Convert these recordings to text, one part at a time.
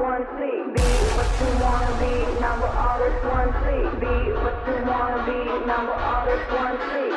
one C. What you wanna be, now we're one C. Be what you wanna be, Number we're one C.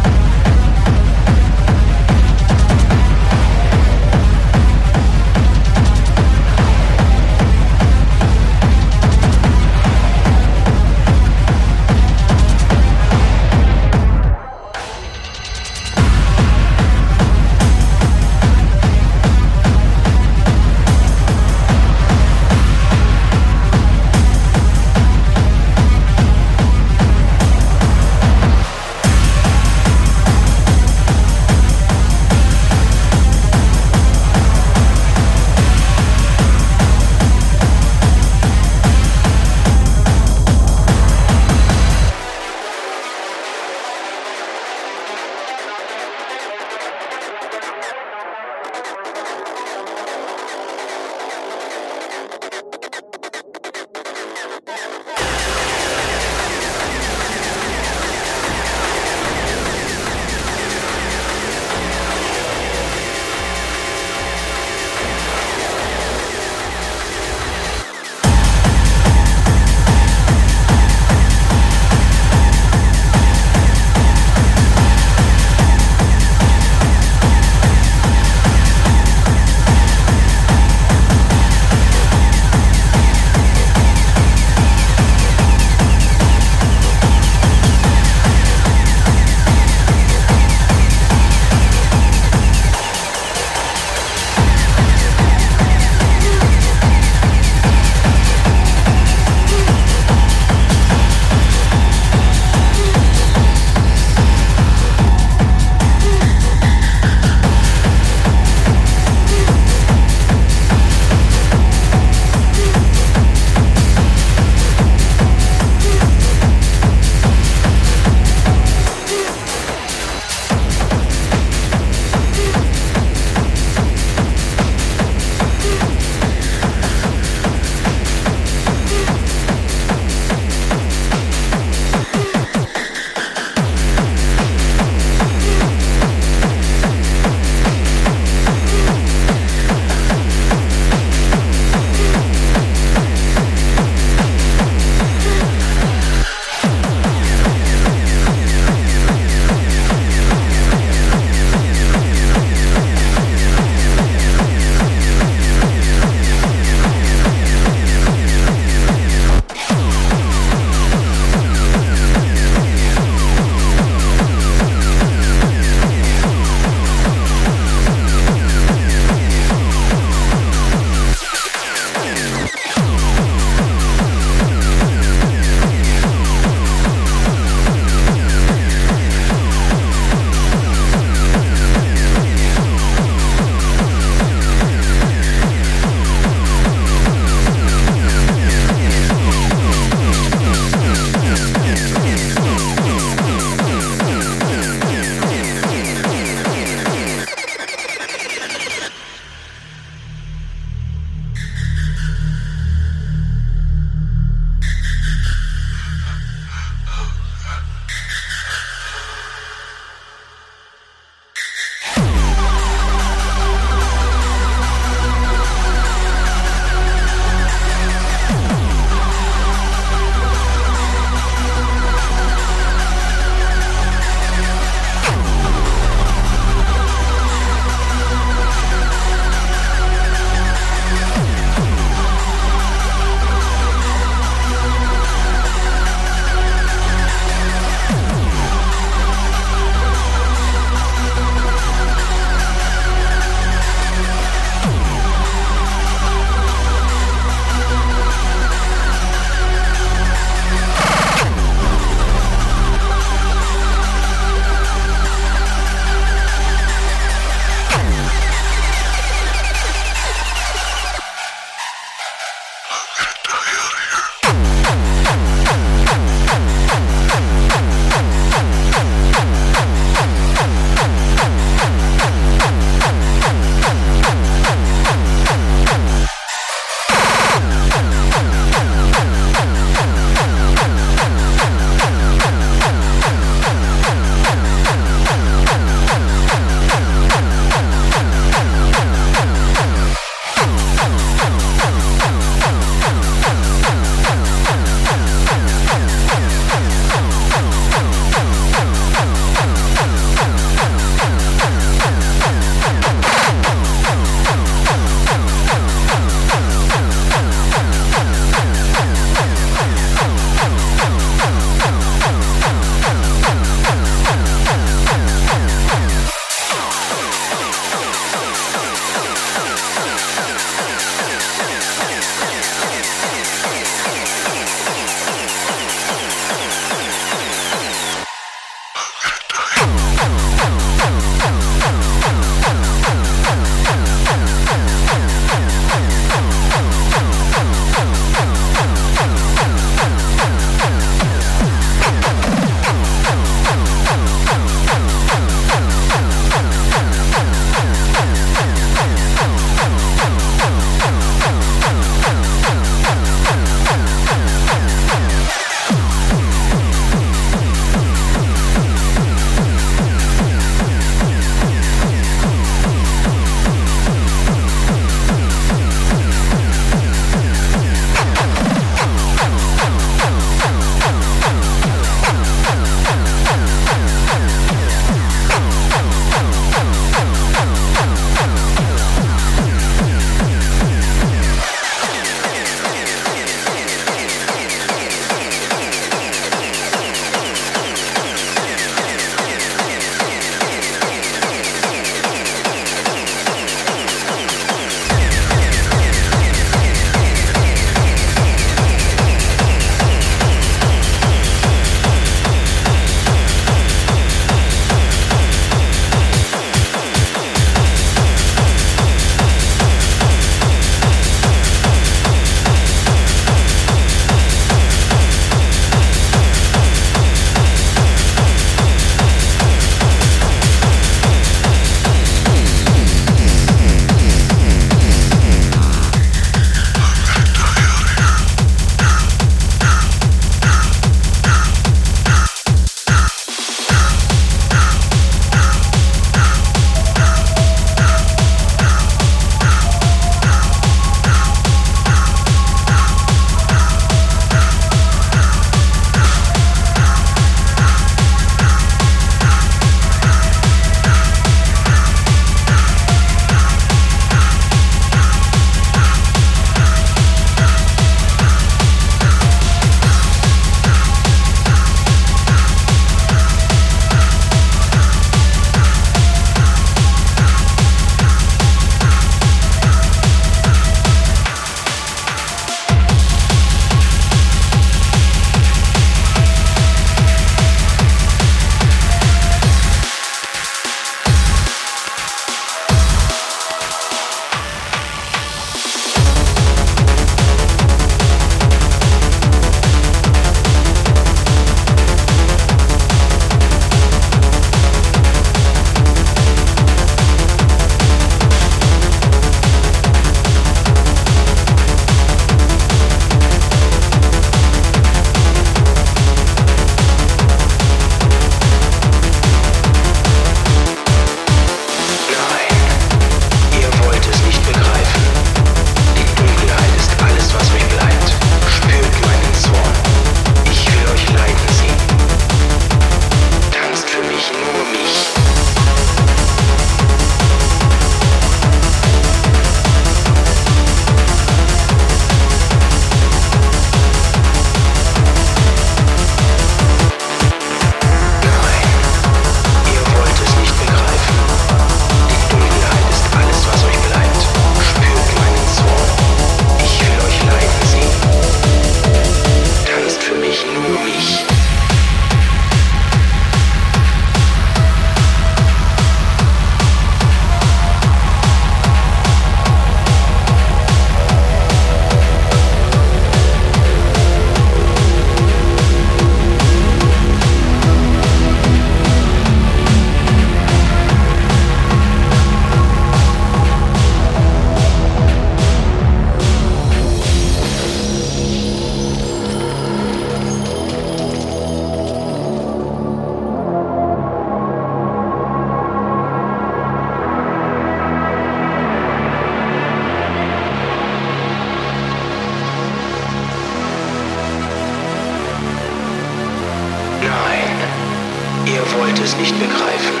Ihr wollt es nicht begreifen.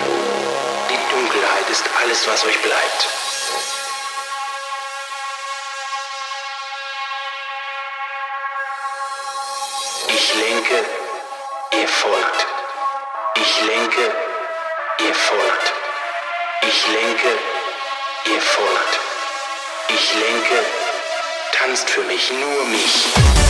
Die Dunkelheit ist alles, was euch bleibt. Ich lenke, ihr folgt. Ich lenke, ihr folgt. Ich lenke, ihr folgt. Ich lenke, tanzt für mich nur mich.